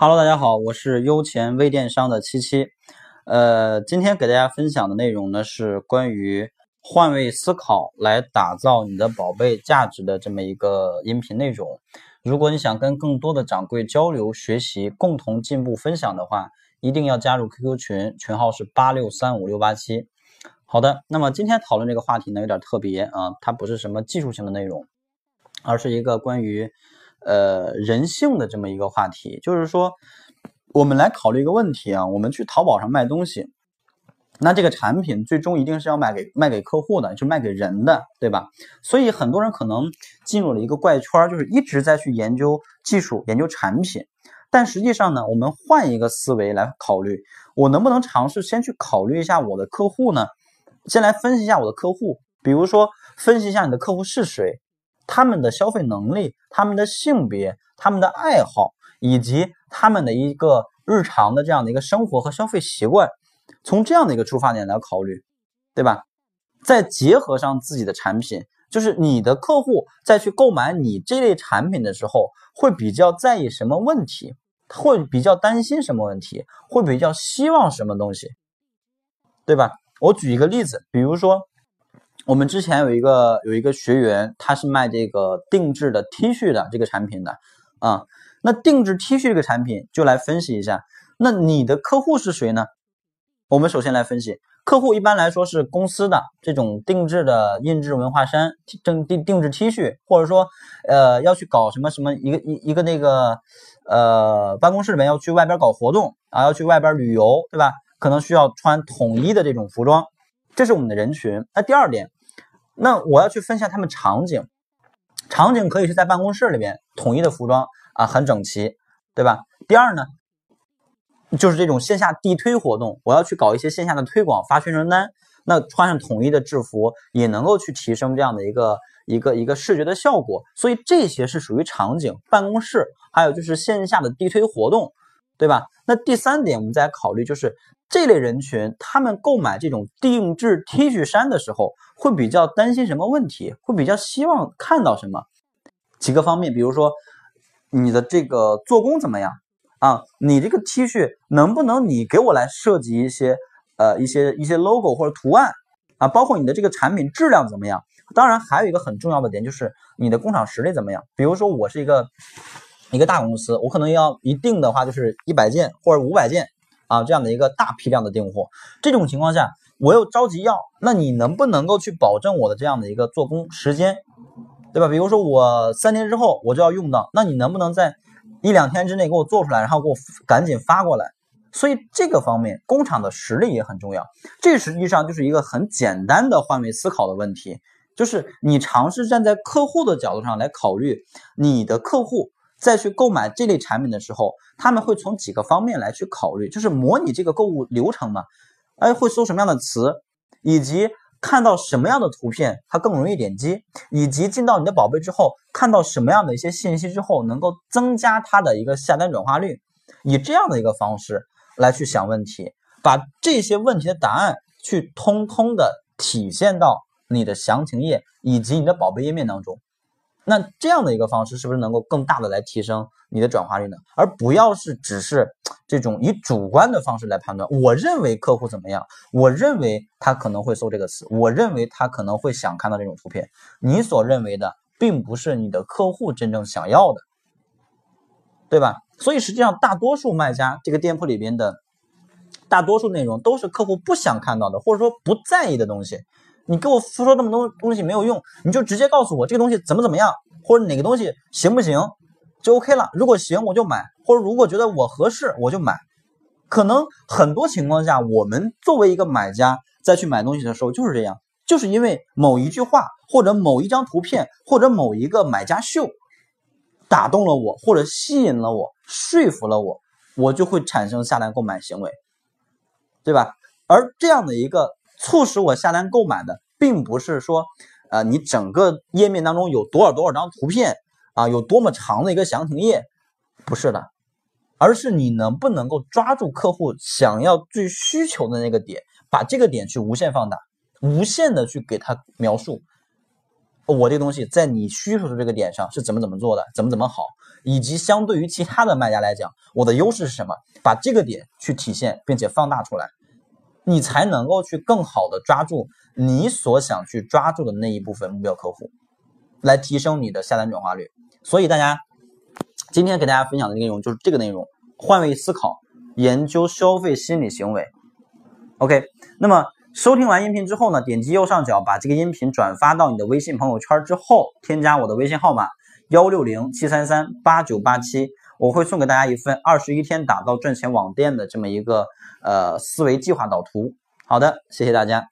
Hello，大家好，我是优钱微电商的七七。呃，今天给大家分享的内容呢是关于换位思考来打造你的宝贝价值的这么一个音频内容。如果你想跟更多的掌柜交流、学习、共同进步、分享的话，一定要加入 QQ 群，群号是八六三五六八七。好的，那么今天讨论这个话题呢有点特别啊，它不是什么技术性的内容，而是一个关于。呃，人性的这么一个话题，就是说，我们来考虑一个问题啊，我们去淘宝上卖东西，那这个产品最终一定是要卖给卖给客户的，就卖给人的，对吧？所以很多人可能进入了一个怪圈，就是一直在去研究技术、研究产品，但实际上呢，我们换一个思维来考虑，我能不能尝试先去考虑一下我的客户呢？先来分析一下我的客户，比如说分析一下你的客户是谁。他们的消费能力、他们的性别、他们的爱好，以及他们的一个日常的这样的一个生活和消费习惯，从这样的一个出发点来考虑，对吧？再结合上自己的产品，就是你的客户在去购买你这类产品的时候，会比较在意什么问题？会比较担心什么问题？会比较希望什么东西？对吧？我举一个例子，比如说。我们之前有一个有一个学员，他是卖这个定制的 T 恤的这个产品的啊。那定制 T 恤这个产品，就来分析一下。那你的客户是谁呢？我们首先来分析，客户一般来说是公司的这种定制的印制文化衫、定定定制 T 恤，或者说呃要去搞什么什么一个一一个那个呃办公室里面要去外边搞活动啊，要去外边旅游，对吧？可能需要穿统一的这种服装，这是我们的人群。那第二点。那我要去分析他们场景，场景可以是在办公室里边统一的服装啊，很整齐，对吧？第二呢，就是这种线下地推活动，我要去搞一些线下的推广，发宣传单，那穿上统一的制服也能够去提升这样的一个一个一个视觉的效果，所以这些是属于场景、办公室，还有就是线下的地推活动，对吧？那第三点，我们再考虑就是。这类人群，他们购买这种定制 T 恤衫的时候，会比较担心什么问题？会比较希望看到什么？几个方面，比如说你的这个做工怎么样啊？你这个 T 恤能不能你给我来设计一些呃一些一些 logo 或者图案啊？包括你的这个产品质量怎么样？当然还有一个很重要的点就是你的工厂实力怎么样？比如说我是一个一个大公司，我可能要一定的话就是一百件或者五百件。啊，这样的一个大批量的订货，这种情况下，我又着急要，那你能不能够去保证我的这样的一个做工时间，对吧？比如说我三天之后我就要用到，那你能不能在一两天之内给我做出来，然后给我赶紧发过来？所以这个方面工厂的实力也很重要。这实际上就是一个很简单的换位思考的问题，就是你尝试站在客户的角度上来考虑你的客户。再去购买这类产品的时候，他们会从几个方面来去考虑，就是模拟这个购物流程嘛，哎，会搜什么样的词，以及看到什么样的图片，它更容易点击，以及进到你的宝贝之后，看到什么样的一些信息之后，能够增加它的一个下单转化率，以这样的一个方式来去想问题，把这些问题的答案去通通的体现到你的详情页以及你的宝贝页面当中。那这样的一个方式是不是能够更大的来提升你的转化率呢？而不要是只是这种以主观的方式来判断。我认为客户怎么样？我认为他可能会搜这个词，我认为他可能会想看到这种图片。你所认为的，并不是你的客户真正想要的，对吧？所以实际上，大多数卖家这个店铺里边的大多数内容都是客户不想看到的，或者说不在意的东西。你给我说这么多东西没有用，你就直接告诉我这个东西怎么怎么样，或者哪个东西行不行，就 OK 了。如果行我就买，或者如果觉得我合适我就买。可能很多情况下，我们作为一个买家再去买东西的时候就是这样，就是因为某一句话，或者某一张图片，或者某一个买家秀打动了我，或者吸引了我，说服了我，我就会产生下单购买行为，对吧？而这样的一个。促使我下单购买的，并不是说，呃，你整个页面当中有多少多少张图片啊，有多么长的一个详情页，不是的，而是你能不能够抓住客户想要最需求的那个点，把这个点去无限放大，无限的去给他描述，我这个东西在你需求的这个点上是怎么怎么做的，怎么怎么好，以及相对于其他的卖家来讲，我的优势是什么？把这个点去体现并且放大出来，你才能够去更好的抓住你所想去抓住的那一部分目标客户，来提升你的下单转化率。所以大家今天给大家分享的内容就是这个内容：换位思考，研究消费心理行为。OK，那么。收听完音频之后呢，点击右上角把这个音频转发到你的微信朋友圈之后，添加我的微信号码幺六零七三三八九八七，我会送给大家一份二十一天打造赚钱网店的这么一个呃思维计划导图。好的，谢谢大家。